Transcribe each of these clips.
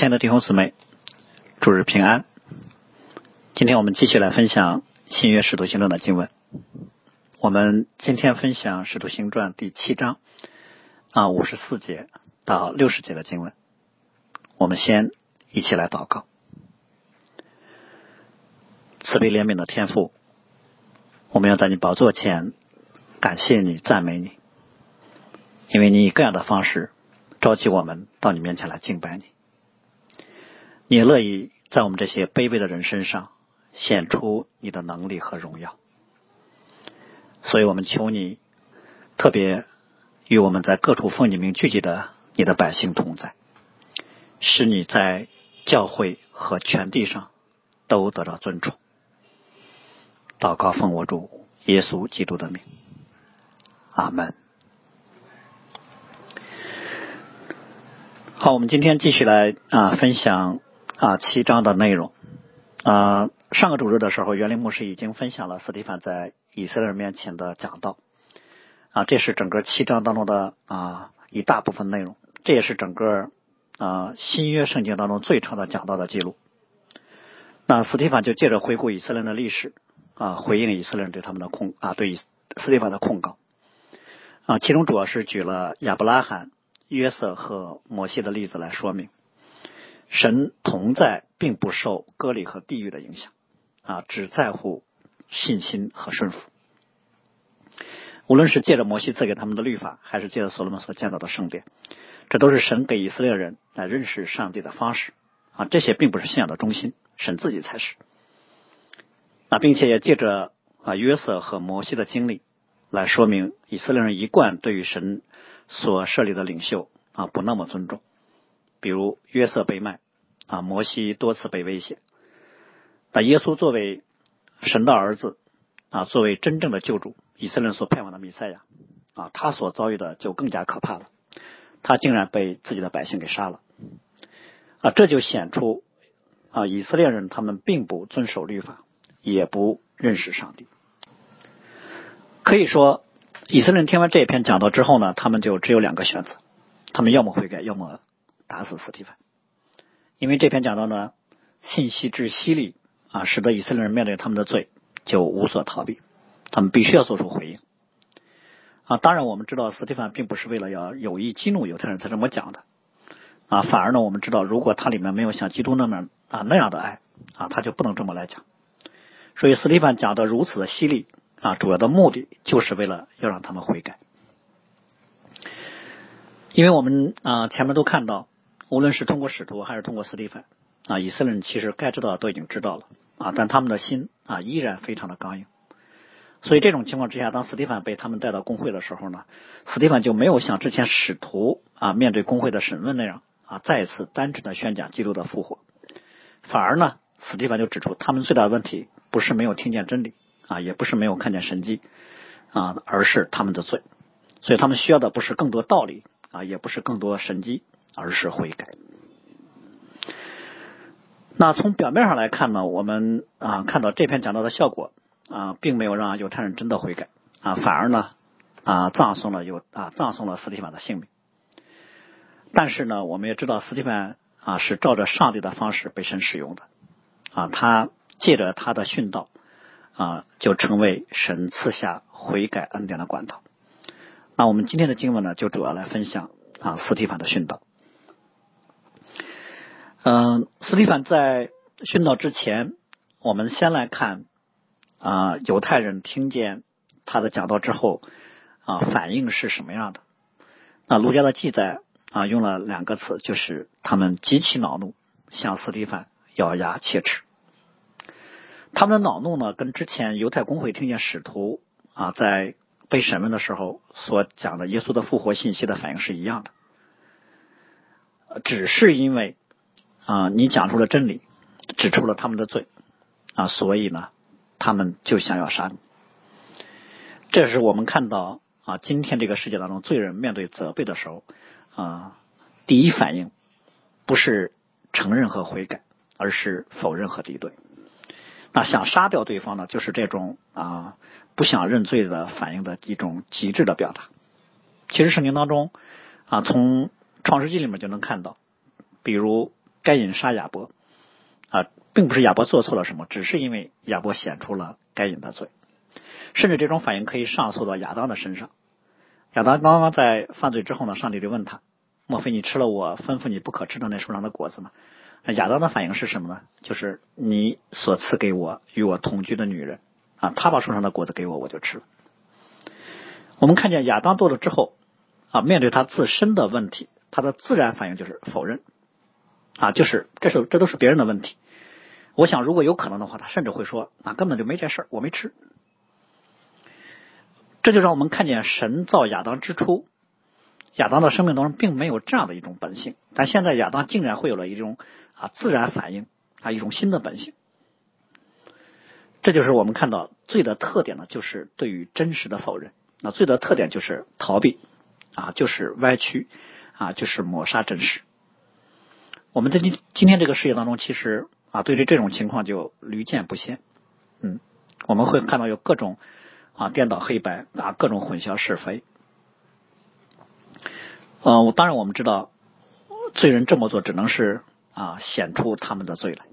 亲爱的弟兄姊妹，主日平安。今天我们继续来分享新约使徒行传的经文。我们今天分享使徒行传第七章啊五十四节到六十节的经文。我们先一起来祷告。慈悲怜悯的天父，我们要在你宝座前感谢你、赞美你，因为你以各样的方式召集我们到你面前来敬拜你。你乐意在我们这些卑微的人身上显出你的能力和荣耀，所以我们求你特别与我们在各处奉你名聚集的你的百姓同在，使你在教会和全地上都得到尊崇。祷告奉我主耶稣基督的名，阿门。好，我们今天继续来啊分享。啊，七章的内容啊，上个主日的时候，袁林牧师已经分享了斯蒂凡在以色列人面前的讲道啊，这是整个七章当中的啊一大部分内容，这也是整个啊新约圣经当中最长的讲道的记录。那斯蒂凡就借着回顾以色列人的历史啊，回应以色列人对他们的控啊对斯蒂凡的控告啊，其中主要是举了亚伯拉罕、约瑟和摩西的例子来说明。神同在，并不受割礼和地域的影响，啊，只在乎信心和顺服。无论是借着摩西赐给他们的律法，还是借着所罗门所建造的圣殿，这都是神给以色列人来认识上帝的方式。啊，这些并不是信仰的中心，神自己才是。啊，并且也借着啊约瑟和摩西的经历，来说明以色列人一贯对于神所设立的领袖啊不那么尊重。比如约瑟被卖，啊，摩西多次被威胁。那耶稣作为神的儿子，啊，作为真正的救主，以色列所盼望的弥赛亚，啊，他所遭遇的就更加可怕了。他竟然被自己的百姓给杀了，啊，这就显出啊，以色列人他们并不遵守律法，也不认识上帝。可以说，以色列人听完这一篇讲道之后呢，他们就只有两个选择：他们要么悔改，要么。打死斯蒂芬，因为这篇讲到呢，信息之犀利啊，使得以色列人面对他们的罪就无所逃避，他们必须要做出回应啊。当然，我们知道斯蒂芬并不是为了要有意激怒犹太人才这么讲的啊，反而呢，我们知道如果他里面没有像基督那么啊那样的爱啊，他就不能这么来讲。所以斯蒂芬讲的如此的犀利啊，主要的目的就是为了要让他们悔改，因为我们啊前面都看到。无论是通过使徒还是通过斯蒂芬啊，以色列人其实该知道的都已经知道了啊，但他们的心啊依然非常的刚硬。所以这种情况之下，当斯蒂芬被他们带到公会的时候呢，斯蒂芬就没有像之前使徒啊面对公会的审问那样啊再次单纯的宣讲基督的复活，反而呢，斯蒂芬就指出他们最大的问题不是没有听见真理啊，也不是没有看见神迹啊，而是他们的罪。所以他们需要的不是更多道理啊，也不是更多神迹。而是悔改。那从表面上来看呢，我们啊看到这篇讲到的效果啊，并没有让犹太人真的悔改啊，反而呢啊葬送了犹啊葬送了斯蒂芬的性命。但是呢，我们也知道斯蒂芬啊是照着上帝的方式被神使用的啊，他借着他的殉道啊，就成为神赐下悔改恩典的管道。那我们今天的经文呢，就主要来分享啊斯蒂芬的殉道。嗯，斯蒂凡在殉道之前，我们先来看啊，犹太人听见他的讲道之后啊，反应是什么样的？那儒家的记载啊，用了两个词，就是他们极其恼怒，向斯蒂凡咬牙切齿。他们的恼怒呢，跟之前犹太公会听见使徒啊在被审问的时候所讲的耶稣的复活信息的反应是一样的，只是因为。啊，你讲出了真理，指出了他们的罪啊，所以呢，他们就想要杀你。这是我们看到啊，今天这个世界当中，罪人面对责备的时候啊，第一反应不是承认和悔改，而是否认和敌对。那想杀掉对方呢，就是这种啊不想认罪的反应的一种极致的表达。其实圣经当中啊，从创世纪里面就能看到，比如。该隐杀亚伯啊，并不是亚伯做错了什么，只是因为亚伯显出了该隐的罪。甚至这种反应可以上诉到亚当的身上。亚当刚刚在犯罪之后呢，上帝就问他：“莫非你吃了我吩咐你不可吃的那树上的果子吗？”那亚当的反应是什么呢？就是你所赐给我与我同居的女人啊，她把树上的果子给我，我就吃了。我们看见亚当做了之后啊，面对他自身的问题，他的自然反应就是否认啊，就是这是这都是别人的问题。我想如果有可能的话，他甚至会说啊，根本就没这事儿，我没吃。这就让我们看见神造亚当之初，亚当的生命当中并没有这样的一种本性，但现在亚当竟然会有了一种啊自然反应啊一种新的本性。这就是我们看到罪的特点呢，就是对于真实的否认。那罪的特点就是逃避啊，就是歪曲啊，就是抹杀真实。我们在今今天这个世界当中，其实啊，对于这种情况就屡见不鲜。嗯，我们会看到有各种。啊，颠倒黑白啊，各种混淆是非。嗯，当然我们知道，罪人这么做只能是啊显出他们的罪来。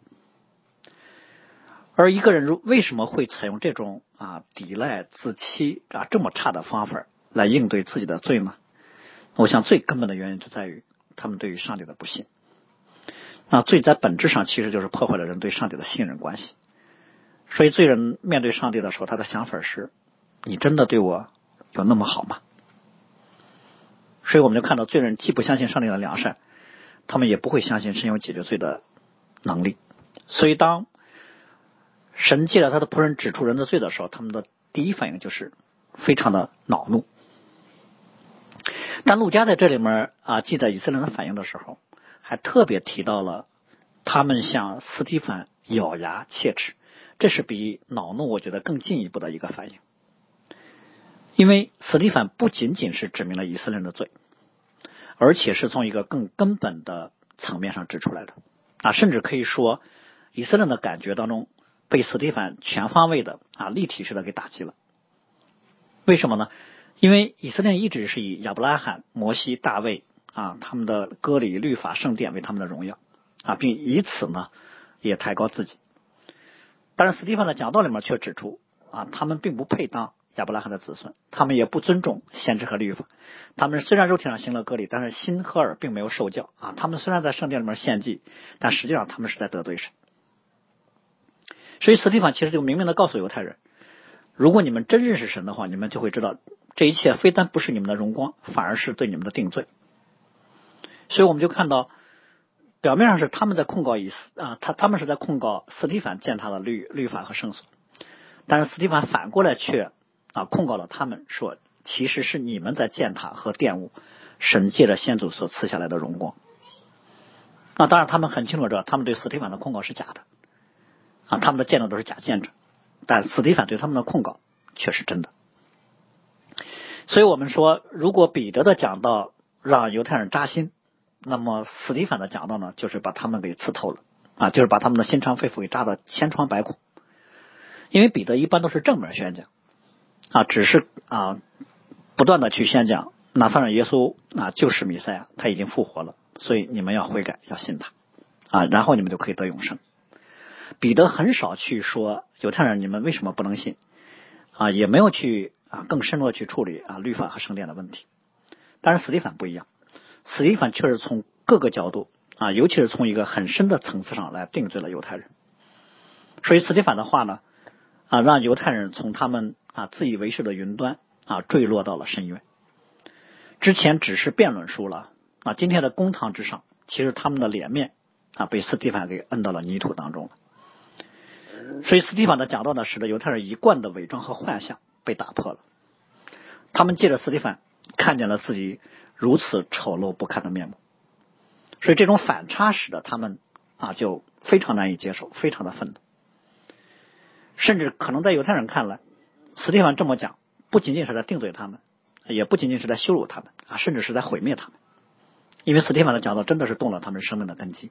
而一个人如为什么会采用这种啊抵赖、自欺啊这么差的方法来应对自己的罪呢？我想最根本的原因就在于他们对于上帝的不信。那罪在本质上其实就是破坏了人对上帝的信任关系。所以罪人面对上帝的时候，他的想法是。你真的对我有那么好吗？所以我们就看到罪人既不相信上帝的良善，他们也不会相信神有解决罪的能力。所以当神借着他的仆人指出人的罪的时候，他们的第一反应就是非常的恼怒。但陆家在这里面啊记载以色列人的反应的时候，还特别提到了他们向斯蒂凡咬牙切齿，这是比恼怒我觉得更进一步的一个反应。因为斯蒂凡不仅仅是指明了以色列人的罪，而且是从一个更根本的层面上指出来的啊，甚至可以说以色列人的感觉当中被斯蒂凡全方位的啊立体式的给打击了。为什么呢？因为以色列一直是以亚伯拉罕、摩西、大卫啊他们的割礼、律法、圣殿为他们的荣耀啊，并以此呢也抬高自己。但是斯蒂芬的讲道里面却指出啊，他们并不配当。亚伯拉罕的子孙，他们也不尊重先知和律法。他们虽然肉体上行了割礼，但是心和耳并没有受教啊。他们虽然在圣殿里面献祭，但实际上他们是在得罪神。所以，斯蒂芬其实就明明的告诉犹太人：如果你们真认识神的话，你们就会知道，这一切非但不是你们的荣光，反而是对你们的定罪。所以，我们就看到，表面上是他们在控告以斯啊，他他们是在控告斯蒂凡践踏了律律法和圣所，但是斯蒂凡反过来却。啊，控告了他们说，其实是你们在践踏和玷污神借着先祖所赐下来的荣光。那当然，他们很清楚知道，他们对斯蒂凡的控告是假的啊，他们的见证都是假见证。但斯蒂凡对他们的控告却是真的。所以我们说，如果彼得的讲道让犹太人扎心，那么斯蒂凡的讲道呢，就是把他们给刺透了啊，就是把他们的心肠肺腑给扎的千疮百孔。因为彼得一般都是正面宣讲。啊，只是啊，不断的去宣讲，拿撒勒耶稣啊就是弥赛亚，他已经复活了，所以你们要悔改，要信他啊，然后你们就可以得永生。彼得很少去说犹太人，你们为什么不能信啊？也没有去啊更深入的去处理啊律法和圣殿的问题。但是斯蒂凡不一样，斯蒂凡确实从各个角度啊，尤其是从一个很深的层次上来定罪了犹太人。所以斯蒂凡的话呢啊，让犹太人从他们。啊，自以为是的云端啊，坠落到了深渊。之前只是辩论输了啊，今天的公堂之上，其实他们的脸面啊，被斯蒂凡给摁到了泥土当中了。所以，斯蒂凡的讲道呢，使得犹太人一贯的伪装和幻象被打破了。他们借着斯蒂凡看见了自己如此丑陋不堪的面目，所以这种反差使得他们啊，就非常难以接受，非常的愤怒，甚至可能在犹太人看来。斯蒂凡这么讲，不仅仅是在定罪他们，也不仅仅是在羞辱他们啊，甚至是在毁灭他们。因为斯蒂凡的讲道真的是动了他们生命的根基。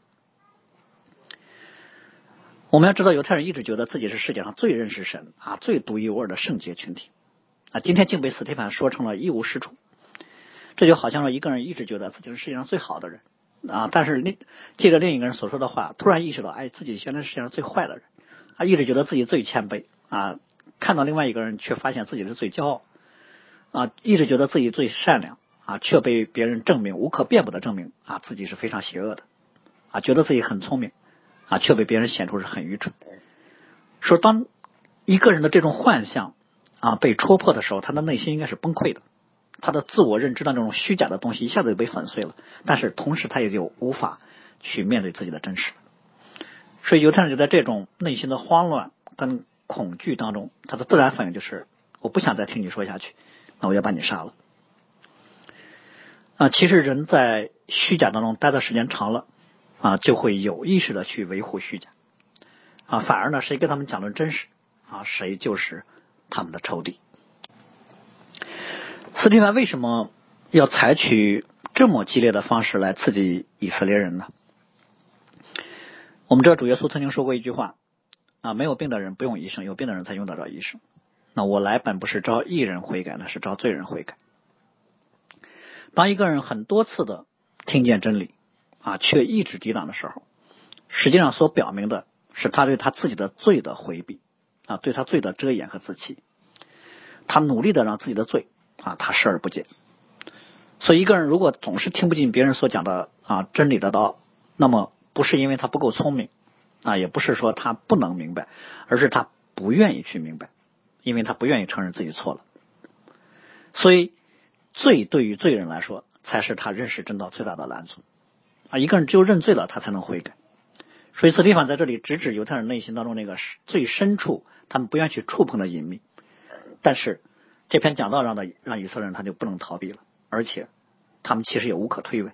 我们要知道，犹太人一直觉得自己是世界上最认识神啊、最独一无二的圣洁群体啊，今天竟被斯蒂凡说成了一无是处。这就好像说一个人一直觉得自己是世界上最好的人啊，但是另借着另一个人所说的话，突然意识到，哎，自己原来是世界上最坏的人，啊，一直觉得自己最谦卑啊，看到另外一个人，却发现自己是最骄傲，啊，一直觉得自己最善良啊，却被别人证明无可辩驳的证明啊，自己是非常邪恶的，啊，觉得自己很聪明啊，却被别人显出是很愚蠢。说当一个人的这种幻象啊被戳破的时候，他的内心应该是崩溃的。他的自我认知的那种虚假的东西一下子就被粉碎了，但是同时他也就无法去面对自己的真实。所以犹太人就在这种内心的慌乱跟恐惧当中，他的自然反应就是我不想再听你说下去，那我要把你杀了。啊，其实人在虚假当中待的时间长了啊，就会有意识的去维护虚假啊，反而呢，谁跟他们讲论真实啊，谁就是他们的仇敌。斯蒂凡为什么要采取这么激烈的方式来刺激以色列人呢？我们知道主耶稣曾经说过一句话啊，没有病的人不用医生，有病的人才用得着医生。那我来本不是招义人悔改，那是招罪人悔改。当一个人很多次的听见真理啊，却一直抵挡的时候，实际上所表明的是他对他自己的罪的回避啊，对他罪的遮掩和自欺，他努力的让自己的罪。啊，他视而不见。所以，一个人如果总是听不进别人所讲的啊真理的道，那么不是因为他不够聪明啊，也不是说他不能明白，而是他不愿意去明白，因为他不愿意承认自己错了。所以，罪对于罪人来说，才是他认识真道最大的拦阻啊。一个人只有认罪了，他才能悔改。所以，斯蒂凡在这里直指犹太人内心当中那个最深处，他们不愿意去触碰的隐秘，但是。这篇讲道让的让以色列人他就不能逃避了，而且他们其实也无可推诿。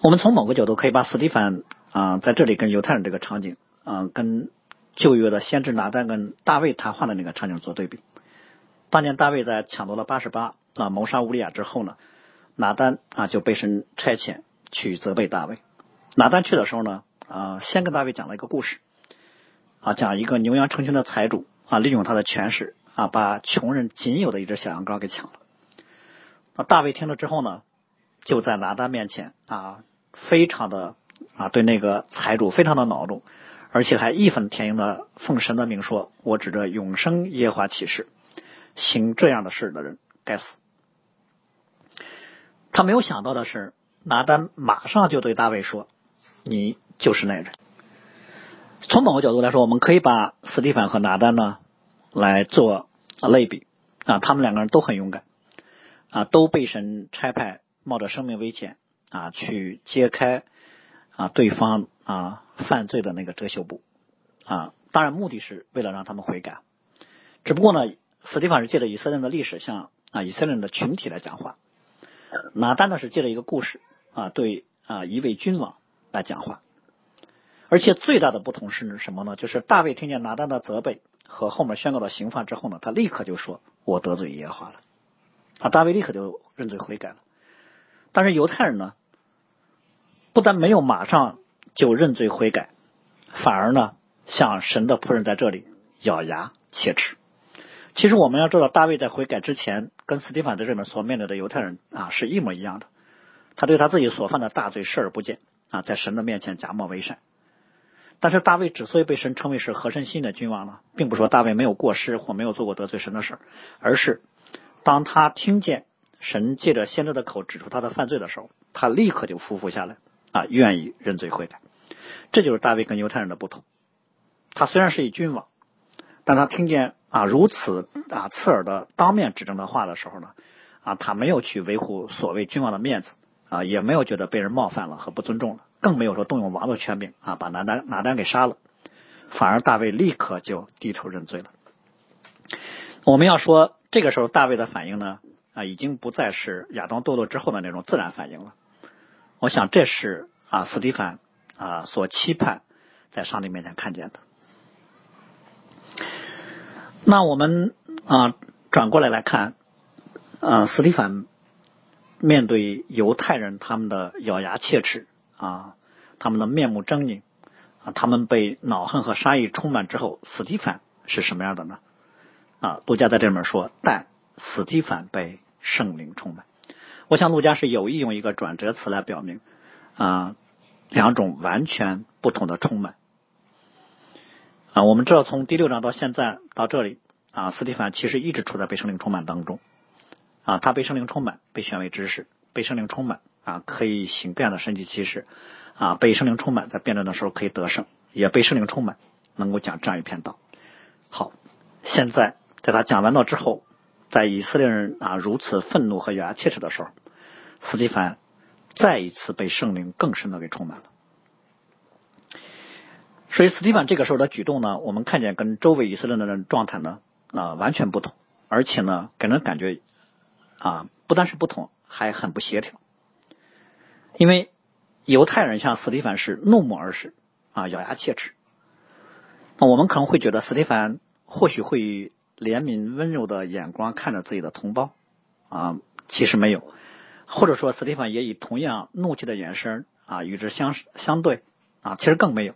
我们从某个角度可以把斯蒂凡啊在这里跟犹太人这个场景啊跟旧约的先知拿单跟大卫谈话的那个场景做对比。当年大卫在抢夺了八十八啊谋杀乌利亚之后呢，拿单啊就被神差遣去责备大卫。拿单去的时候呢啊先跟大卫讲了一个故事啊讲一个牛羊成群的财主啊利用他的权势。啊，把穷人仅有的一只小羊羔给抢了。那大卫听了之后呢，就在拿单面前啊，非常的啊，对那个财主非常的恼怒，而且还义愤填膺的奉神的名说：“我指着永生耶华起誓，行这样的事的人该死。”他没有想到的是，拿单马上就对大卫说：“你就是那人。”从某个角度来说，我们可以把斯蒂凡和拿单呢。来做类比啊，他们两个人都很勇敢啊，都被神差派，冒着生命危险啊，去揭开啊对方啊犯罪的那个遮羞布啊。当然，目的是为了让他们悔改。只不过呢，斯蒂凡是借着以色列的历史向啊以色列人的群体来讲话，拿单呢是借着一个故事啊对啊一位君王来讲话。而且最大的不同是什么呢？就是大卫听见拿单的责备。和后面宣告的刑罚之后呢，他立刻就说：“我得罪耶和华了。”啊，大卫立刻就认罪悔改了。但是犹太人呢，不但没有马上就认罪悔改，反而呢，像神的仆人在这里咬牙切齿。其实我们要知道，大卫在悔改之前，跟斯蒂凡在这边所面对的犹太人啊是一模一样的。他对他自己所犯的大罪视而不见啊，在神的面前假冒为善。但是大卫之所以被神称为是合神心的君王呢，并不说大卫没有过失或没有做过得罪神的事而是当他听见神借着先知的口指出他的犯罪的时候，他立刻就匍匐下来啊，愿意认罪悔改。这就是大卫跟犹太人的不同。他虽然是一君王，但他听见啊如此啊刺耳的当面指证的话的时候呢，啊他没有去维护所谓君王的面子啊，也没有觉得被人冒犯了和不尊重了。更没有说动用王的权柄啊，把拿单拿单给杀了，反而大卫立刻就低头认罪了。我们要说，这个时候大卫的反应呢啊，已经不再是亚当堕落之后的那种自然反应了。我想这是啊，斯蒂凡啊所期盼在上帝面前看见的。那我们啊转过来来看啊，斯蒂凡面对犹太人他们的咬牙切齿。啊，他们的面目狰狞啊，他们被恼恨和杀意充满之后，斯蒂凡是什么样的呢？啊，杜家在这里面说，但斯蒂凡被圣灵充满。我想陆家是有意用一个转折词来表明啊两种完全不同的充满啊。我们知道从第六章到现在到这里啊，斯蒂凡其实一直处在被圣灵充满当中啊，他被圣灵充满，被选为知识，被圣灵充满啊，可以行各样的神迹奇事啊，被圣灵充满，在辩论的时候可以得胜，也被圣灵充满，能够讲这样一篇道。好，现在在他讲完了之后。在以色列人啊如此愤怒和咬牙切齿的时候，斯蒂凡再一次被圣灵更深的给充满了。所以，斯蒂凡这个时候的举动呢，我们看见跟周围以色列人的状态呢啊完全不同，而且呢给人感觉啊不但是不同，还很不协调。因为犹太人向斯蒂凡是怒目而视啊咬牙切齿，那我们可能会觉得斯蒂凡或许会以。怜悯温柔的眼光看着自己的同胞啊，其实没有，或者说斯蒂芬也以同样怒气的眼神啊与之相相对啊，其实更没有。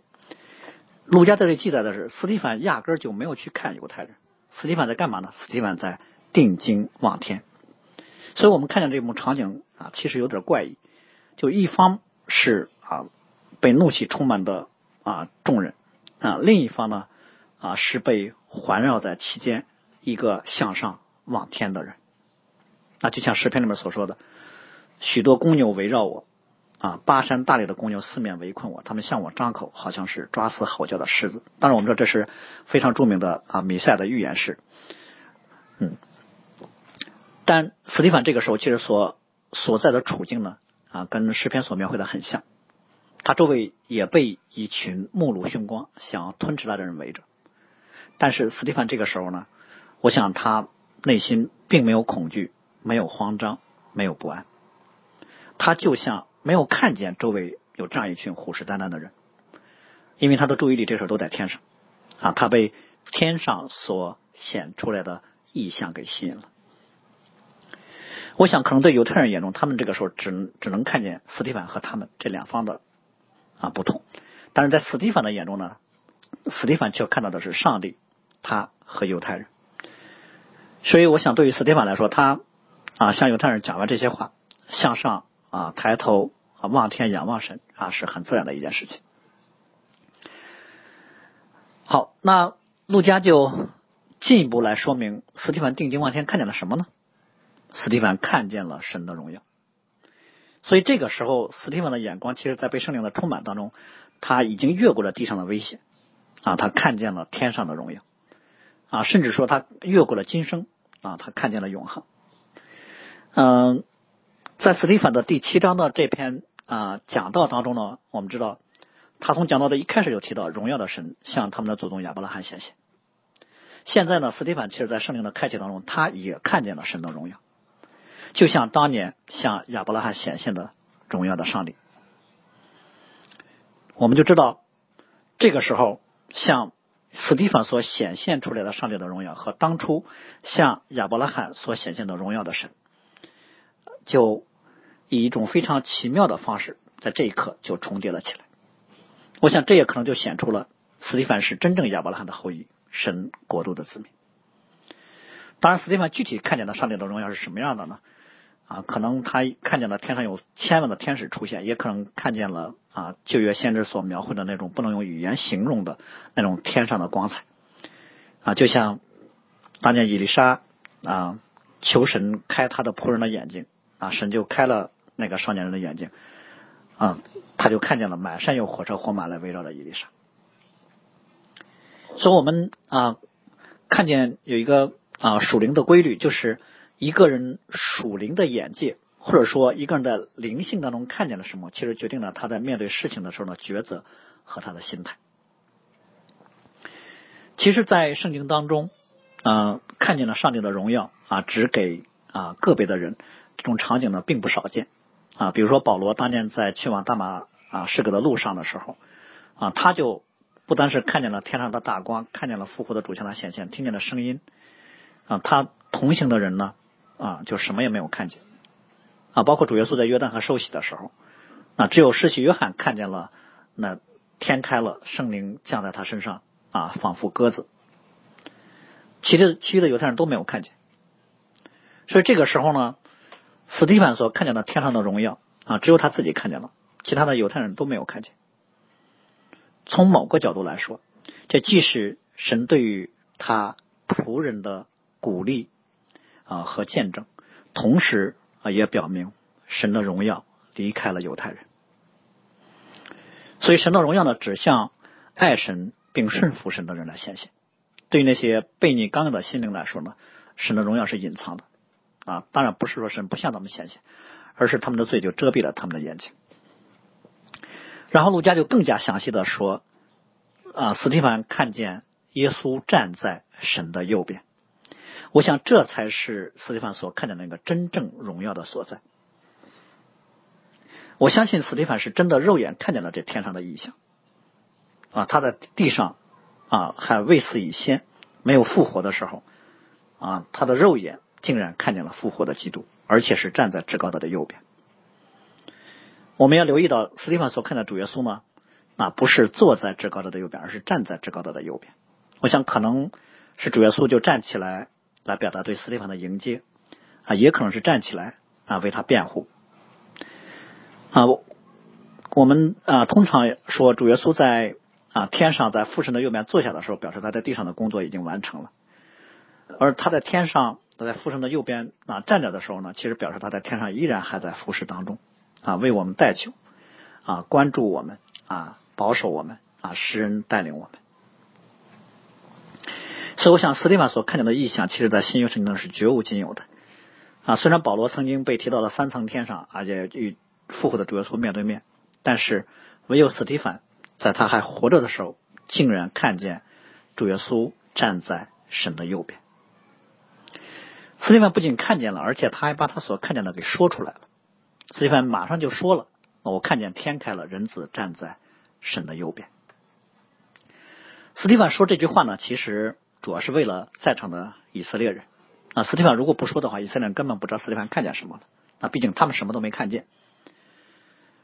陆家这里记载的是，斯蒂芬压根就没有去看犹太人，斯蒂芬在干嘛呢？斯蒂芬在定睛望天。所以我们看见这幕场景啊，其实有点怪异。就一方是啊被怒气充满的啊众人啊，另一方呢啊是被环绕在其间。一个向上望天的人，那就像诗篇里面所说的，许多公牛围绕我，啊，巴山大岭的公牛四面围困我，他们向我张口，好像是抓死吼叫的狮子。当然，我们知道这是非常著名的啊，米赛的预言式。嗯，但斯蒂芬这个时候其实所所在的处境呢，啊，跟诗篇所描绘的很像，他周围也被一群目露凶光、想要吞吃他的人围着，但是斯蒂芬这个时候呢。我想他内心并没有恐惧，没有慌张，没有不安。他就像没有看见周围有这样一群虎视眈眈的人，因为他的注意力这时候都在天上啊，他被天上所显出来的异象给吸引了。我想，可能对犹太人眼中，他们这个时候只只能看见斯蒂凡和他们这两方的啊不同，但是在斯蒂凡的眼中呢，斯蒂凡却看到的是上帝，他和犹太人。所以，我想对于斯蒂凡来说，他啊向犹太人讲完这些话，向上啊抬头啊望天仰望神啊是很自然的一件事情。好，那陆家就进一步来说明斯蒂凡定睛望天看见了什么呢？斯蒂凡看见了神的荣耀。所以这个时候，斯蒂凡的眼光其实，在被圣灵的充满当中，他已经越过了地上的危险啊，他看见了天上的荣耀。啊，甚至说他越过了今生啊，他看见了永恒。嗯，在斯蒂芬的第七章的这篇啊讲道当中呢，我们知道他从讲道的一开始就提到荣耀的神向他们的祖宗亚伯拉罕显现。现在呢，斯蒂芬其实在圣灵的开启当中，他也看见了神的荣耀，就像当年向亚伯拉罕显现的荣耀的上帝。我们就知道这个时候像。斯蒂芬所显现出来的上帝的荣耀，和当初向亚伯拉罕所显现的荣耀的神，就以一种非常奇妙的方式，在这一刻就重叠了起来。我想，这也可能就显出了斯蒂芬是真正亚伯拉罕的后裔，神国度的子民。当然，斯蒂芬具体看见的上帝的荣耀是什么样的呢？啊，可能他看见了天上有千万的天使出现，也可能看见了啊旧约先知所描绘的那种不能用语言形容的那种天上的光彩啊，就像当年伊丽莎啊求神开他的仆人的眼睛啊，神就开了那个少年人的眼睛啊，他就看见了满山有火车火马来围绕着伊丽莎。所以，我们啊看见有一个啊属灵的规律，就是。一个人属灵的眼界，或者说一个人的灵性当中看见了什么，其实决定了他在面对事情的时候呢抉择和他的心态。其实，在圣经当中，啊，看见了上帝的荣耀啊，只给啊个别的人，这种场景呢并不少见啊。比如说保罗当年在去往大马啊士革的路上的时候啊，他就不单是看见了天上的大光，看见了复活的主向他显现，听见了声音啊，他同行的人呢。啊，就什么也没有看见啊！包括主耶稣在约旦河受洗的时候，啊，只有施洗约翰看见了那天开了，圣灵降在他身上啊，仿佛鸽子。其余其余的犹太人都没有看见。所以这个时候呢，斯蒂凡所看见的天上的荣耀啊，只有他自己看见了，其他的犹太人都没有看见。从某个角度来说，这既是神对于他仆人的鼓励啊和见证，同时啊也表明神的荣耀离开了犹太人。所以神的荣耀呢，指向爱神并顺服神的人来显现。对于那些悖逆刚硬的心灵来说呢，神的荣耀是隐藏的啊。当然不是说神不向他们显现，而是他们的罪就遮蔽了他们的眼睛。然后陆家就更加详细的说啊，斯蒂凡看见耶稣站在神的右边。我想这才是斯蒂凡所看见那个真正荣耀的所在。我相信斯蒂凡是真的肉眼看见了这天上的异象啊，他在地上啊还未死以先没有复活的时候啊，他的肉眼竟然看见了复活的基督，而且是站在至高的的右边。我们要留意到斯蒂凡所看的主耶稣呢，那不是坐在至高者的右边，而是站在至高者的右边。我想可能是主耶稣就站起来来表达对斯蒂凡的迎接啊，也可能是站起来啊为他辩护。啊，我们啊通常说主耶稣在啊天上在父神的右边坐下的时候，表示他在地上的工作已经完成了；而他在天上他在父神的右边啊站着的时候呢，其实表示他在天上依然还在服侍当中啊，为我们代求啊，关注我们啊，保守我们啊，施恩带领我们。所以，我想斯蒂芬所看见的异象，其实在新约圣经中是绝无仅有的啊。虽然保罗曾经被提到了三层天上，而且与复活的主耶稣面对面，但是唯有斯蒂芬在他还活着的时候，竟然看见主耶稣站在神的右边。斯蒂芬不仅看见了，而且他还把他所看见的给说出来了。斯蒂芬马上就说了：“我看见天开了，人子站在神的右边。”斯蒂芬说这句话呢，其实主要是为了在场的以色列人啊。斯蒂凡如果不说的话，以色列人根本不知道斯蒂凡看见什么了。那毕竟他们什么都没看见。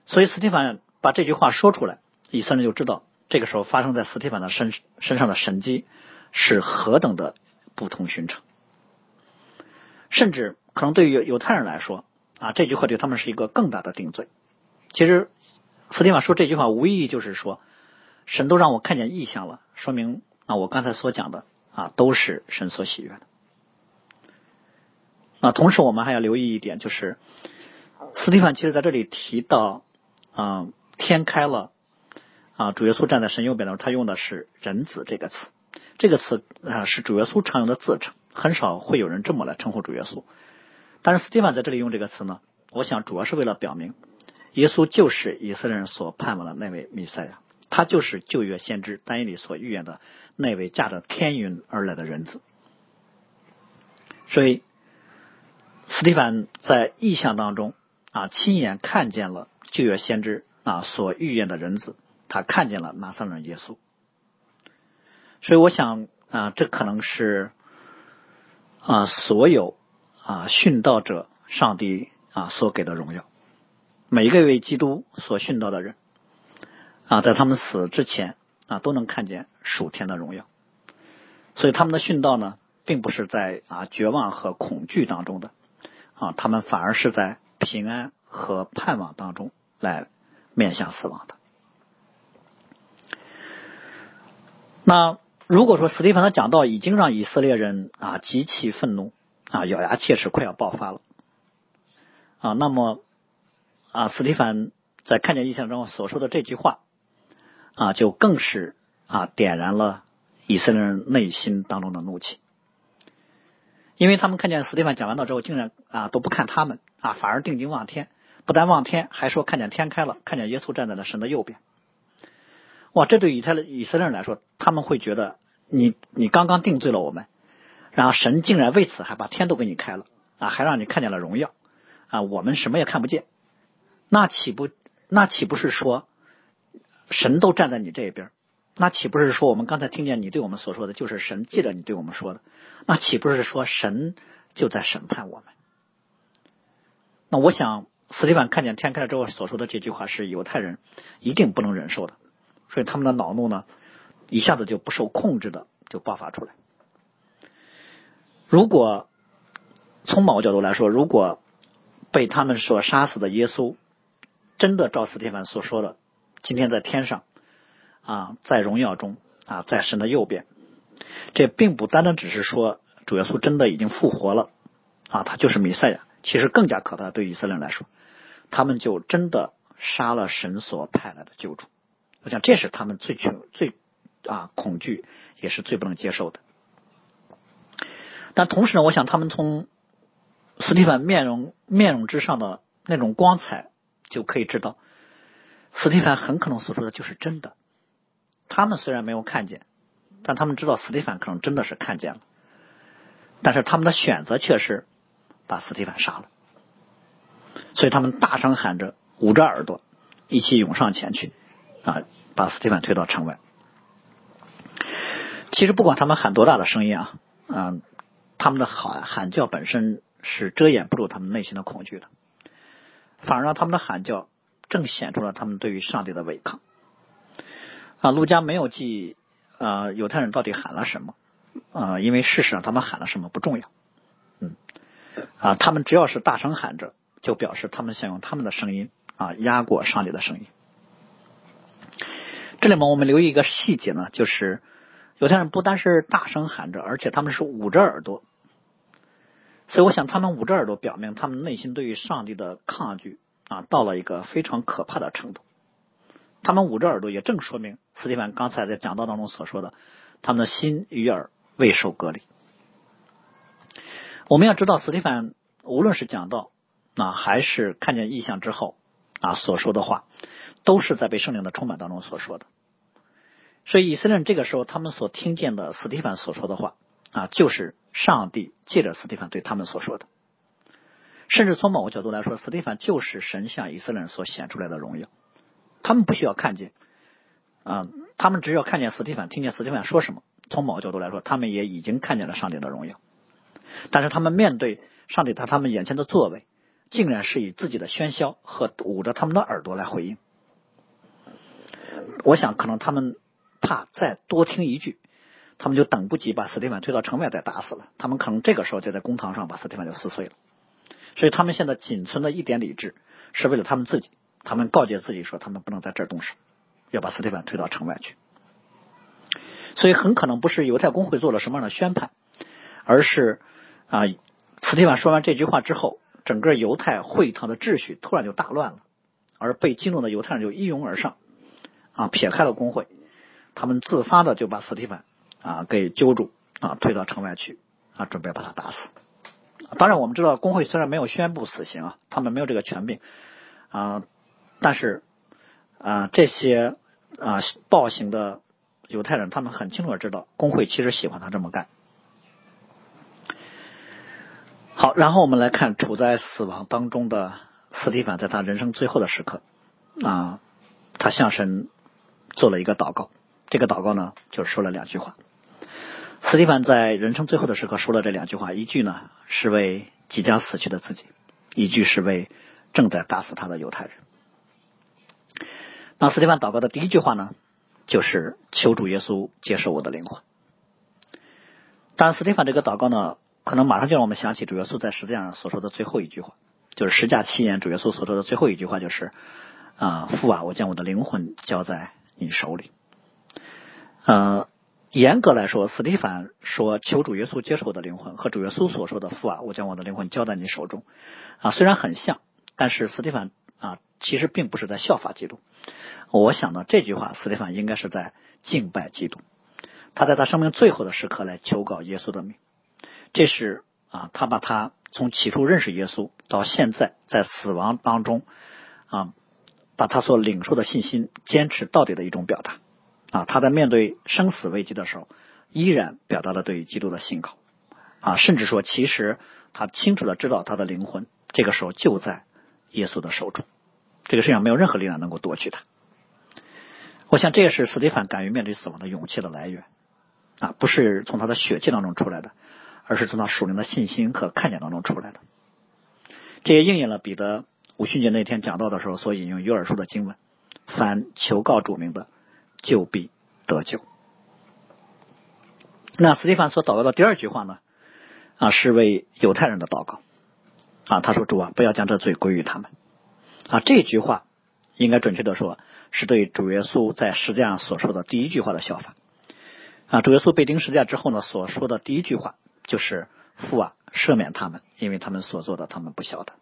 所以，斯蒂凡把这句话说出来，以色列人就知道这个时候发生在斯蒂凡的身身上的神迹是何等的不同寻常。甚至可能对于犹太人来说，啊，这句话对他们是一个更大的定罪。其实，斯蒂凡说这句话无意义就是说，神都让我看见异象了，说明啊，我刚才所讲的啊，都是神所喜悦的。那，同时我们还要留意一点，就是斯蒂凡其实在这里提到。啊，天开了啊！主耶稣站在神右边的时候，他用的是“人子”这个词。这个词啊，是主耶稣常用的自称，很少会有人这么来称呼主耶稣。但是斯蒂凡在这里用这个词呢，我想主要是为了表明，耶稣就是以色列人所盼望的那位弥赛亚，他就是旧约先知丹尼里所预言的那位驾着天云而来的人子。所以，斯蒂凡在意象当中啊，亲眼看见了。旧约先知啊所预言的人子，他看见了拿撒勒耶稣，所以我想啊，这可能是啊所有啊殉道者上帝啊所给的荣耀。每一个为基督所殉道的人啊，在他们死之前啊，都能看见属天的荣耀。所以他们的殉道呢，并不是在啊绝望和恐惧当中的啊，他们反而是在平安和盼望当中。来面向死亡的。那如果说斯蒂芬的讲道已经让以色列人啊极其愤怒啊咬牙切齿快要爆发了啊，那么啊斯蒂芬在看见异象中所说的这句话啊，就更是啊点燃了以色列人内心当中的怒气，因为他们看见斯蒂芬讲完道之后，竟然啊都不看他们啊，反而定睛望天。不但望天，还说看见天开了，看见耶稣站在了神的右边。哇，这对以太以色列人来说，他们会觉得你你刚刚定罪了我们，然后神竟然为此还把天都给你开了啊，还让你看见了荣耀啊，我们什么也看不见，那岂不那岂不是说神都站在你这边？那岂不是说我们刚才听见你对我们所说的就是神记着你对我们说的？那岂不是说神就在审判我们？那我想。斯蒂凡看见天开了之后所说的这句话是犹太人一定不能忍受的，所以他们的恼怒呢一下子就不受控制的就爆发出来。如果从某个角度来说，如果被他们所杀死的耶稣，真的照斯蒂凡所说的，今天在天上啊，在荣耀中啊，在神的右边。这并不单单只是说主耶稣真的已经复活了啊，他就是弥赛亚。其实更加可怕，对以色列人来说，他们就真的杀了神所派来的救主。我想这是他们最穷、最啊恐惧，也是最不能接受的。但同时呢，我想他们从斯蒂芬面容面容之上的那种光彩，就可以知道，斯蒂芬很可能所说的就是真的。他们虽然没有看见。但他们知道斯蒂凡可能真的是看见了，但是他们的选择却是把斯蒂凡杀了，所以他们大声喊着，捂着耳朵，一起涌上前去，啊，把斯蒂凡推到城外。其实不管他们喊多大的声音啊，啊，他们的喊喊叫本身是遮掩不住他们内心的恐惧的，反而让他们的喊叫正显出了他们对于上帝的违抗。啊，陆家没有记。啊，犹太人到底喊了什么？啊，因为事实上他们喊了什么不重要，嗯，啊，他们只要是大声喊着，就表示他们想用他们的声音啊压过上帝的声音。这里面我们留意一个细节呢，就是犹太人不单是大声喊着，而且他们是捂着耳朵，所以我想他们捂着耳朵，表明他们内心对于上帝的抗拒啊，到了一个非常可怕的程度。他们捂着耳朵，也正说明斯蒂凡刚才在讲道当中所说的，他们的心与耳未受隔离。我们要知道，斯蒂凡无论是讲道啊，还是看见异象之后啊所说的话，都是在被圣灵的充满当中所说的。所以以色列人这个时候他们所听见的斯蒂凡所说的话啊，就是上帝借着斯蒂凡对他们所说的。甚至从某个角度来说，斯蒂凡就是神向以色列人所显出来的荣耀。他们不需要看见，啊，他们只要看见斯蒂芬，听见斯蒂芬说什么。从某个角度来说，他们也已经看见了上帝的荣耀。但是他们面对上帝在他们眼前的作为，竟然是以自己的喧嚣和捂着他们的耳朵来回应。我想，可能他们怕再多听一句，他们就等不及把斯蒂芬推到城外再打死了。他们可能这个时候就在公堂上把斯蒂芬就撕碎了。所以他们现在仅存的一点理智，是为了他们自己。他们告诫自己说，他们不能在这儿动手，要把斯蒂凡推到城外去。所以很可能不是犹太公会做了什么样的宣判，而是啊，斯蒂凡说完这句话之后，整个犹太会堂的秩序突然就大乱了，而被激怒的犹太人就一拥而上，啊，撇开了公会，他们自发的就把斯蒂凡啊给揪住啊，推到城外去啊，准备把他打死。当然，我们知道工会虽然没有宣布死刑啊，他们没有这个权柄啊。但是啊，这些啊暴行的犹太人，他们很清楚的知道，工会其实喜欢他这么干。好，然后我们来看处在死亡当中的斯蒂凡，在他人生最后的时刻啊，他向神做了一个祷告。这个祷告呢，就说了两句话。斯蒂凡在人生最后的时刻说了这两句话，一句呢是为即将死去的自己，一句是为正在打死他的犹太人。那斯蒂凡祷告的第一句话呢，就是求主耶稣接受我的灵魂。但斯蒂凡这个祷告呢，可能马上就让我们想起主耶稣在十字架上所说的最后一句话，就是十架七年主耶稣所说的最后一句话，就是啊父啊，我将我的灵魂交在你手里。呃，严格来说，斯蒂凡说求主耶稣接受我的灵魂，和主耶稣所说的父啊，我将我的灵魂交在你手中啊，虽然很像，但是斯蒂凡啊，其实并不是在效法基督。我想呢，这句话，斯蒂凡应该是在敬拜基督，他在他生命最后的时刻来求告耶稣的命。这是啊，他把他从起初认识耶稣到现在在死亡当中啊，把他所领受的信心坚持到底的一种表达啊。他在面对生死危机的时候，依然表达了对于基督的信靠啊，甚至说，其实他清楚的知道他的灵魂这个时候就在耶稣的手中。这个世界上没有任何力量能够夺取他。我想这也是斯蒂凡敢于面对死亡的勇气的来源啊，不是从他的血气当中出来的，而是从他属灵的信心和看见当中出来的。这也应验了彼得五旬节那天讲道的时候所引用约珥书的经文：“凡求告主名的，就必得救。”那斯蒂凡所祷告的第二句话呢？啊，是为犹太人的祷告。啊，他说主啊，不要将这罪归于他们啊。这句话应该准确的说，是对主耶稣在十字架上所说的第一句话的效法啊。主耶稣被钉十字架之后呢，所说的第一句话就是父啊，赦免他们，因为他们所做的，他们不晓得。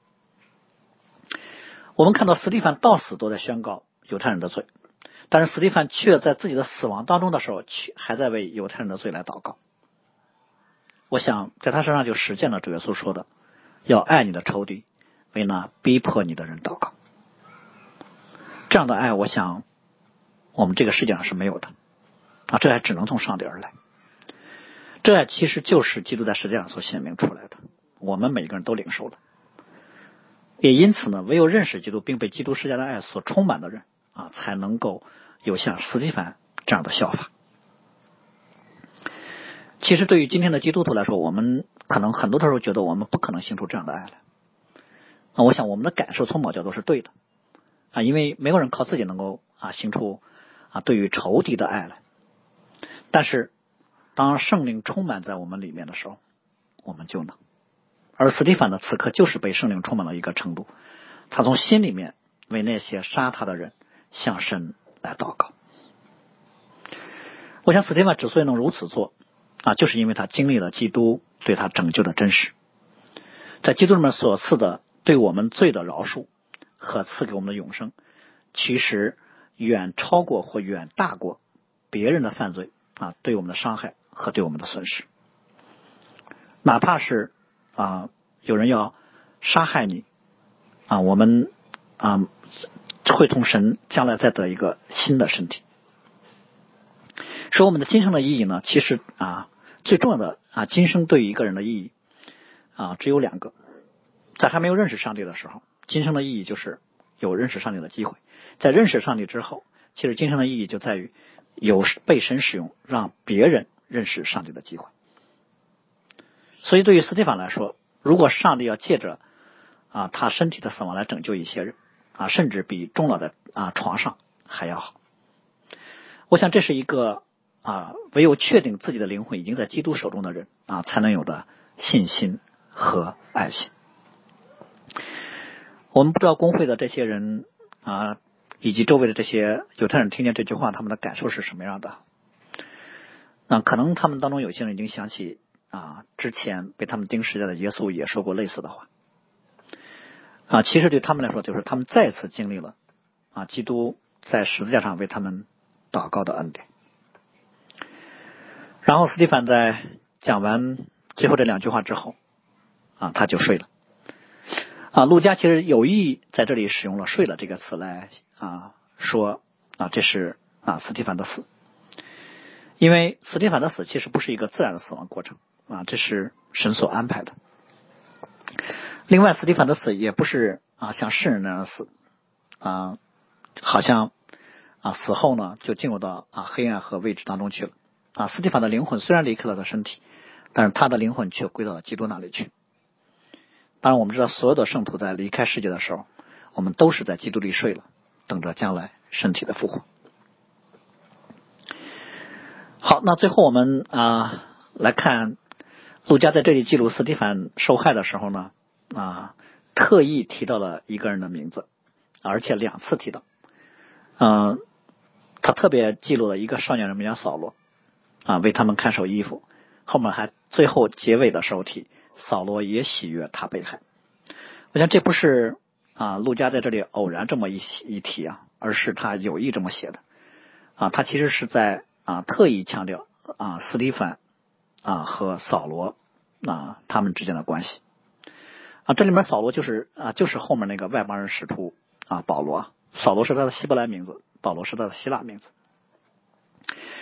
我们看到斯蒂凡到死都在宣告犹太人的罪，但是斯蒂凡却在自己的死亡当中的时候，却还在为犹太人的罪来祷告。我想在他身上就实践了主耶稣说的：“要爱你的仇敌，为那逼迫你的人祷告。”这样的爱，我想我们这个世界上是没有的啊！这爱只能从上帝而来。这爱其实就是基督在世界上所显明出来的，我们每个人都领受了。也因此呢，唯有认识基督并被基督世界的爱所充满的人啊，才能够有像斯蒂凡这样的效法。其实，对于今天的基督徒来说，我们可能很多的时候觉得我们不可能行出这样的爱来。那我想，我们的感受从某角度是对的啊，因为没有人靠自己能够啊行出啊对于仇敌的爱来。但是，当圣灵充满在我们里面的时候，我们就能。而斯蒂凡呢，此刻就是被圣灵充满了一个程度，他从心里面为那些杀他的人向神来祷告。我想，斯蒂芬之所以能如此做。啊，就是因为他经历了基督对他拯救的真实，在基督里面所赐的对我们罪的饶恕和赐给我们的永生，其实远超过或远大过别人的犯罪啊对我们的伤害和对我们的损失。哪怕是啊有人要杀害你啊，我们啊会同神将来再得一个新的身体。说我们的今生的意义呢，其实啊。最重要的啊，今生对于一个人的意义啊，只有两个。在还没有认识上帝的时候，今生的意义就是有认识上帝的机会；在认识上帝之后，其实今生的意义就在于有被神使用，让别人认识上帝的机会。所以，对于斯蒂凡来说，如果上帝要借着啊他身体的死亡来拯救一些人啊，甚至比终老的啊床上还要好，我想这是一个。啊，唯有确定自己的灵魂已经在基督手中的人啊，才能有的信心和爱心。我们不知道工会的这些人啊，以及周围的这些犹太人听见这句话，他们的感受是什么样的？那可能他们当中有些人已经想起啊，之前被他们钉十字的耶稣也说过类似的话。啊，其实对他们来说，就是他们再次经历了啊，基督在十字架上为他们祷告的恩典。然后，斯蒂凡在讲完最后这两句话之后，啊，他就睡了。啊，陆家其实有意在这里使用了“睡了”这个词来啊说啊，这是啊斯蒂凡的死，因为斯蒂凡的死其实不是一个自然的死亡过程啊，这是神所安排的。另外，斯蒂凡的死也不是啊像世人那样死啊，好像啊死后呢就进入到啊黑暗和未知当中去了。啊，斯蒂凡的灵魂虽然离开了他身体，但是他的灵魂却归到了基督那里去。当然，我们知道所有的圣徒在离开世界的时候，我们都是在基督里睡了，等着将来身体的复活。好，那最后我们啊来看，陆家在这里记录斯蒂凡受害的时候呢，啊特意提到了一个人的名字，而且两次提到。嗯，他特别记录了一个少年人名叫扫罗。啊，为他们看守衣服，后面还最后结尾的时候提扫罗也喜悦他被害。我想这不是啊，陆家在这里偶然这么一一提啊，而是他有意这么写的啊。他其实是在啊特意强调啊，斯蒂芬啊和扫罗啊他们之间的关系啊。这里面扫罗就是啊就是后面那个外邦人使徒啊保罗，扫罗是他的希伯来名字，保罗是他的希腊名字。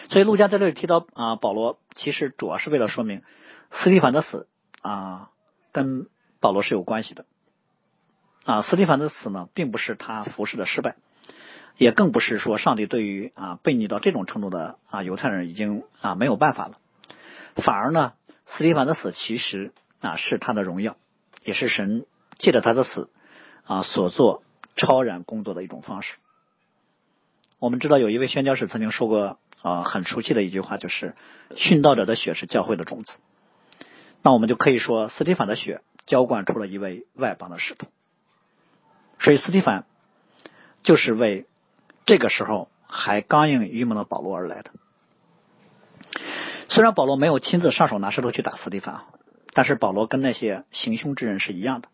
所以，陆家在这里提到啊，保罗其实主要是为了说明，斯蒂凡的死啊，跟保罗是有关系的。啊，斯蒂凡的死呢，并不是他服侍的失败，也更不是说上帝对于啊悖逆到这种程度的啊犹太人已经啊没有办法了。反而呢，斯蒂凡的死其实啊是他的荣耀，也是神借着他的死啊所做超然工作的一种方式。我们知道有一位宣教士曾经说过。啊，很熟悉的一句话就是“殉道者的血是教会的种子”。那我们就可以说，斯蒂凡的血浇灌出了一位外邦的使徒。所以斯蒂凡就是为这个时候还刚硬愚蒙的保罗而来的。虽然保罗没有亲自上手拿石头去打斯蒂凡，但是保罗跟那些行凶之人是一样的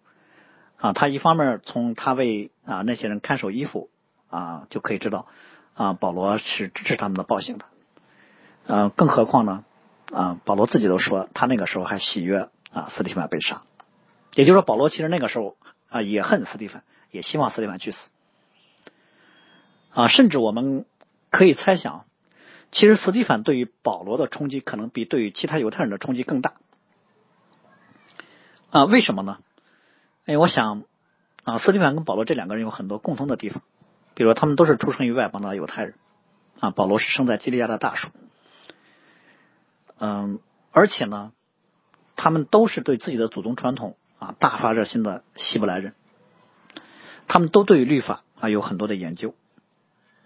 啊。他一方面从他为啊那些人看守衣服啊就可以知道啊保罗是支持他们的暴行的。嗯，更何况呢啊保罗自己都说他那个时候还喜悦啊斯蒂凡被杀，也就是说保罗其实那个时候啊也恨斯蒂凡。也希望斯蒂凡去死啊！甚至我们可以猜想，其实斯蒂凡对于保罗的冲击可能比对于其他犹太人的冲击更大啊？为什么呢？哎，我想啊，斯蒂凡跟保罗这两个人有很多共同的地方，比如他们都是出生于外邦的犹太人啊。保罗是生在基利亚的大树，嗯，而且呢，他们都是对自己的祖宗传统啊大发热心的希伯来人。他们都对于律法啊有很多的研究，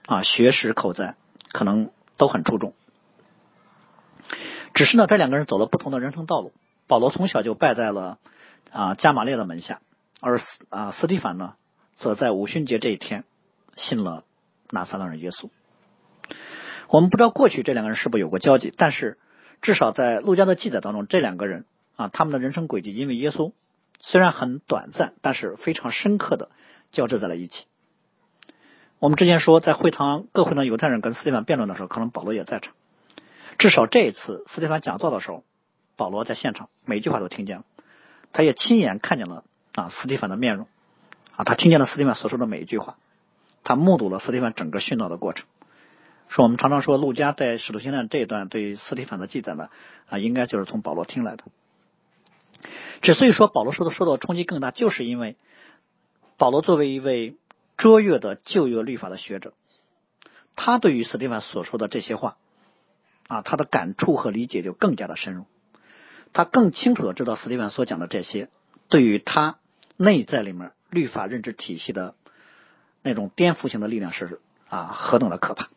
啊学识口才可能都很出众，只是呢这两个人走了不同的人生道路。保罗从小就拜在了啊加马列的门下，而啊斯蒂凡呢则在五旬节这一天信了拿撒勒人耶稣。我们不知道过去这两个人是否有过交集，但是至少在路加的记载当中，这两个人啊他们的人生轨迹因为耶稣虽然很短暂，但是非常深刻的。交织在了一起。我们之前说，在会堂各会堂犹太人跟斯蒂凡辩论的时候，可能保罗也在场。至少这一次斯蒂凡讲座的时候，保罗在现场，每句话都听见了。他也亲眼看见了啊斯蒂凡的面容啊，他听见了斯蒂凡所说的每一句话，他目睹了斯蒂凡整个殉道的过程。说我们常常说，陆家在使徒行传这一段对斯蒂凡的记载呢啊，应该就是从保罗听来的。之所以说保罗受的受到冲击更大，就是因为。保罗作为一位卓越的旧约律法的学者，他对于斯蒂凡所说的这些话啊，他的感触和理解就更加的深入。他更清楚的知道斯蒂文所讲的这些，对于他内在里面律法认知体系的那种颠覆性的力量是啊何等的可怕。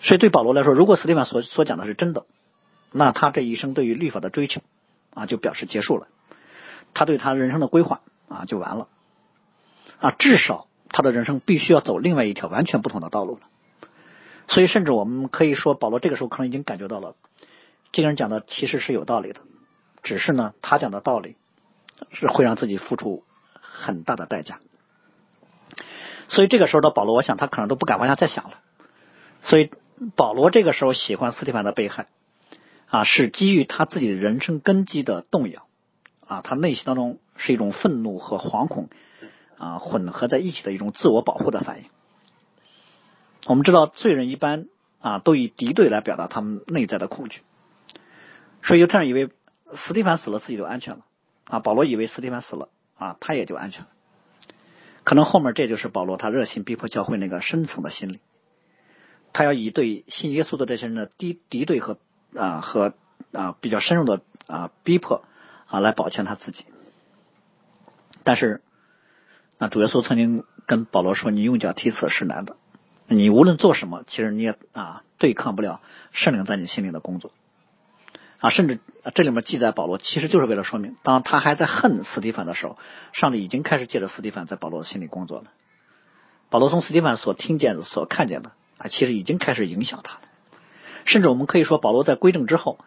所以对保罗来说，如果斯蒂文所所讲的是真的，那他这一生对于律法的追求啊就表示结束了。他对他人生的规划。啊，就完了啊！至少他的人生必须要走另外一条完全不同的道路了。所以，甚至我们可以说，保罗这个时候可能已经感觉到了，这个人讲的其实是有道理的，只是呢，他讲的道理是会让自己付出很大的代价。所以，这个时候的保罗，我想他可能都不敢往下再想了。所以，保罗这个时候喜欢斯蒂凡的被害啊，是基于他自己的人生根基的动摇啊，他内心当中。是一种愤怒和惶恐啊混合在一起的一种自我保护的反应。我们知道罪人一般啊都以敌对来表达他们内在的恐惧，所以犹太人以为斯蒂凡死了自己就安全了啊，保罗以为斯蒂凡死了啊他也就安全了。可能后面这就是保罗他热心逼迫教会那个深层的心理，他要以对信耶稣的这些人的敌敌对和啊和啊比较深入的啊逼迫啊来保全他自己。但是，那主耶稣曾经跟保罗说：“你用脚踢死是难的，你无论做什么，其实你也啊对抗不了圣灵在你心里的工作啊。甚至这里面记载保罗其实就是为了说明，当他还在恨斯蒂凡的时候，上帝已经开始借着斯蒂凡在保罗的心里工作了。保罗从斯蒂凡所听见的、所看见的啊，其实已经开始影响他了。甚至我们可以说，保罗在归正之后。”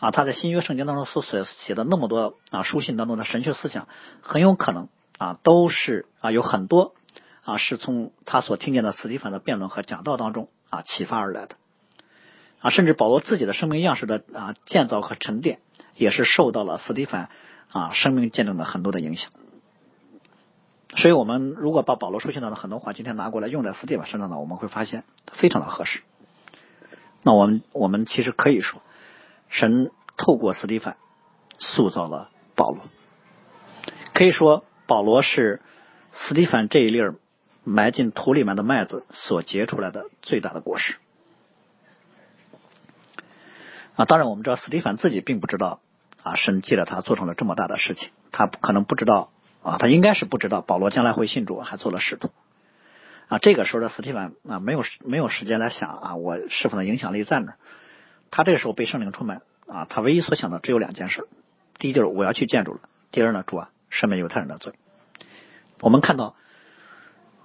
啊，他在新约圣经当中所写写的那么多啊书信当中的神学思想，很有可能啊都是啊有很多啊是从他所听见的斯蒂凡的辩论和讲道当中啊启发而来的啊，甚至保罗自己的生命样式的啊建造和沉淀，也是受到了斯蒂凡啊生命见证的很多的影响。所以，我们如果把保罗书信当中的很多话今天拿过来用在斯蒂凡身上呢，我们会发现非常的合适。那我们我们其实可以说。神透过斯蒂凡塑造了保罗，可以说保罗是斯蒂凡这一粒埋进土里面的麦子所结出来的最大的果实。啊，当然我们知道斯蒂凡自己并不知道啊，神借着他做成了这么大的事情，他可能不知道啊，他应该是不知道保罗将来会信主，还做了使徒。啊，这个时候的斯蒂凡啊，没有没有时间来想啊，我是否的影响力在哪？他这个时候被圣灵充满啊，他唯一所想的只有两件事：第一就是我要去建筑了第二呢，主啊，赦免犹太人的罪。我们看到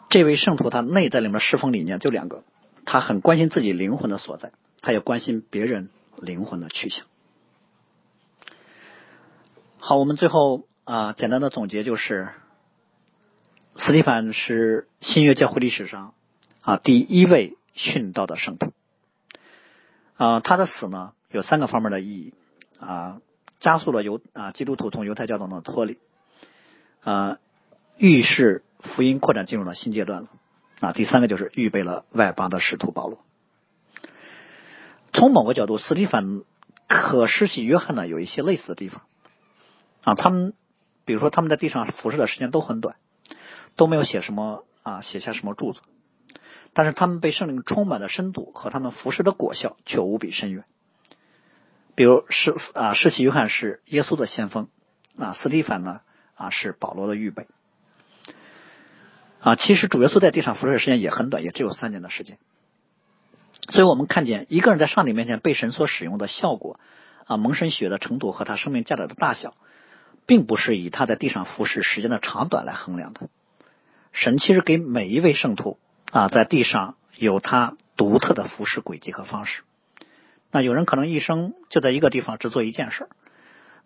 这位圣徒他内在里面侍奉理念就两个，他很关心自己灵魂的所在，他也关心别人灵魂的去向。好，我们最后啊，简单的总结就是，斯蒂凡是新约教会历史上啊第一位殉道的圣徒。啊，他的死呢有三个方面的意义啊，加速了犹啊基督徒从犹太教当中的脱离啊，预示福音扩展进入了新阶段了啊。第三个就是预备了外邦的使徒保罗。从某个角度，斯蒂凡可施洗约翰呢有一些类似的地方啊。他们比如说他们在地上服侍的时间都很短，都没有写什么啊写下什么著作。但是他们被圣灵充满的深度和他们服侍的果效却无比深远。比如是啊，施洗约翰是耶稣的先锋啊，斯蒂凡呢啊是保罗的预备啊。其实主耶稣在地上服侍的时间也很短，也只有三年的时间。所以我们看见一个人在上帝面前被神所使用的效果啊，蒙神血的程度和他生命价值的大小，并不是以他在地上服侍时间的长短来衡量的。神其实给每一位圣徒。啊，在地上有他独特的服侍轨迹和方式。那有人可能一生就在一个地方只做一件事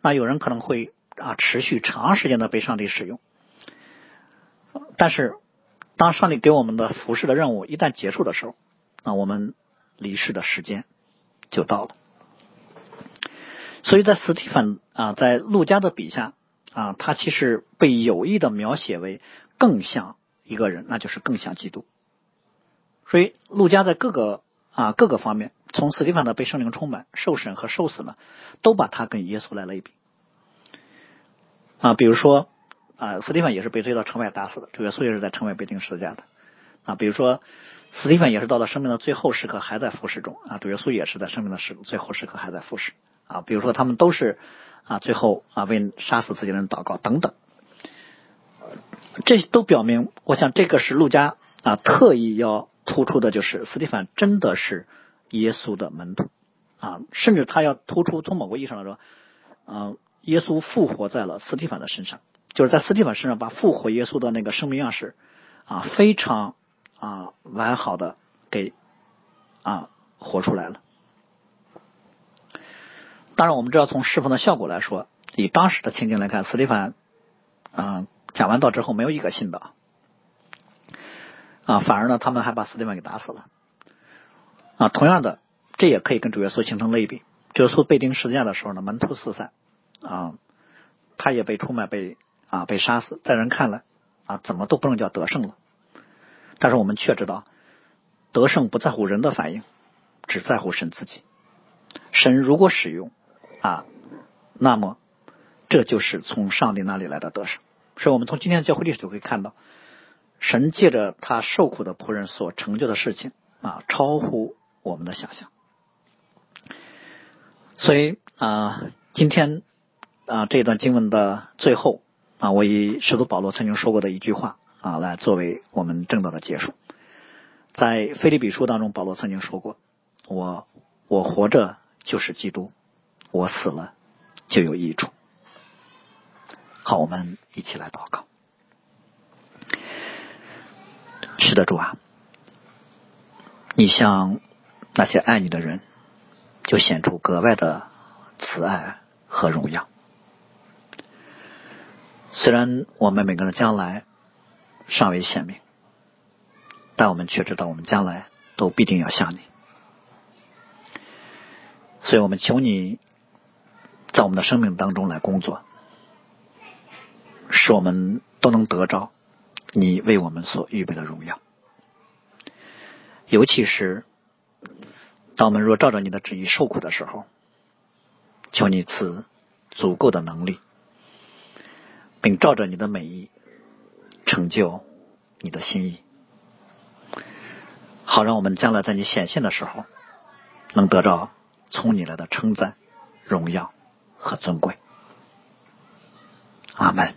那有人可能会啊持续长时间的被上帝使用。但是，当上帝给我们的服侍的任务一旦结束的时候，那我们离世的时间就到了。所以在斯蒂芬啊，在陆家的笔下啊，他其实被有意的描写为更像一个人，那就是更像基督。所以，陆家在各个啊各个方面，从斯蒂芬的被圣灵充满、受审和受死呢，都把他跟耶稣来类比啊。比如说啊，斯蒂芬也是被推到城外打死的，主耶稣也是在城外被钉十字架的啊。比如说，斯蒂芬也是到了生命的最后时刻还在服侍中啊，主耶稣也是在生命的时最后时刻还在服侍啊。比如说，他们都是啊最后啊为杀死自己的人祷告等等，这些都表明，我想这个是陆家啊特意要。突出的就是斯蒂芬真的是耶稣的门徒啊，甚至他要突出从某个意义上来说，啊，耶稣复活在了斯蒂芬的身上，就是在斯蒂芬身上把复活耶稣的那个生命样式啊，非常啊完好的给啊活出来了。当然，我们知道从释放的效果来说，以当时的情景来看，斯蒂凡啊讲完道之后没有一个信的。啊，反而呢，他们还把斯蒂芬给打死了。啊，同样的，这也可以跟主耶稣形成类比。主耶稣被钉十字架的时候呢，门徒四散，啊，他也被出卖，被啊被杀死。在人看来，啊，怎么都不能叫得胜了。但是我们却知道，得胜不在乎人的反应，只在乎神自己。神如果使用啊，那么这就是从上帝那里来的得胜。所以我们从今天的教会历史就可以看到。神借着他受苦的仆人所成就的事情啊，超乎我们的想象。所以啊，今天啊这段经文的最后啊，我以使徒保罗曾经说过的一句话啊，来作为我们正道的结束。在菲利比书当中，保罗曾经说过：“我我活着就是基督，我死了就有益处。”好，我们一起来祷告。是的，主啊，你向那些爱你的人，就显出格外的慈爱和荣耀。虽然我们每个人的将来尚未显明，但我们却知道我们将来都必定要像你。所以我们求你在我们的生命当中来工作，使我们都能得着。你为我们所预备的荣耀，尤其是当我们若照着你的旨意受苦的时候，求你赐足够的能力，并照着你的美意成就你的心意，好让我们将来在你显现的时候，能得到从你来的称赞、荣耀和尊贵。阿门。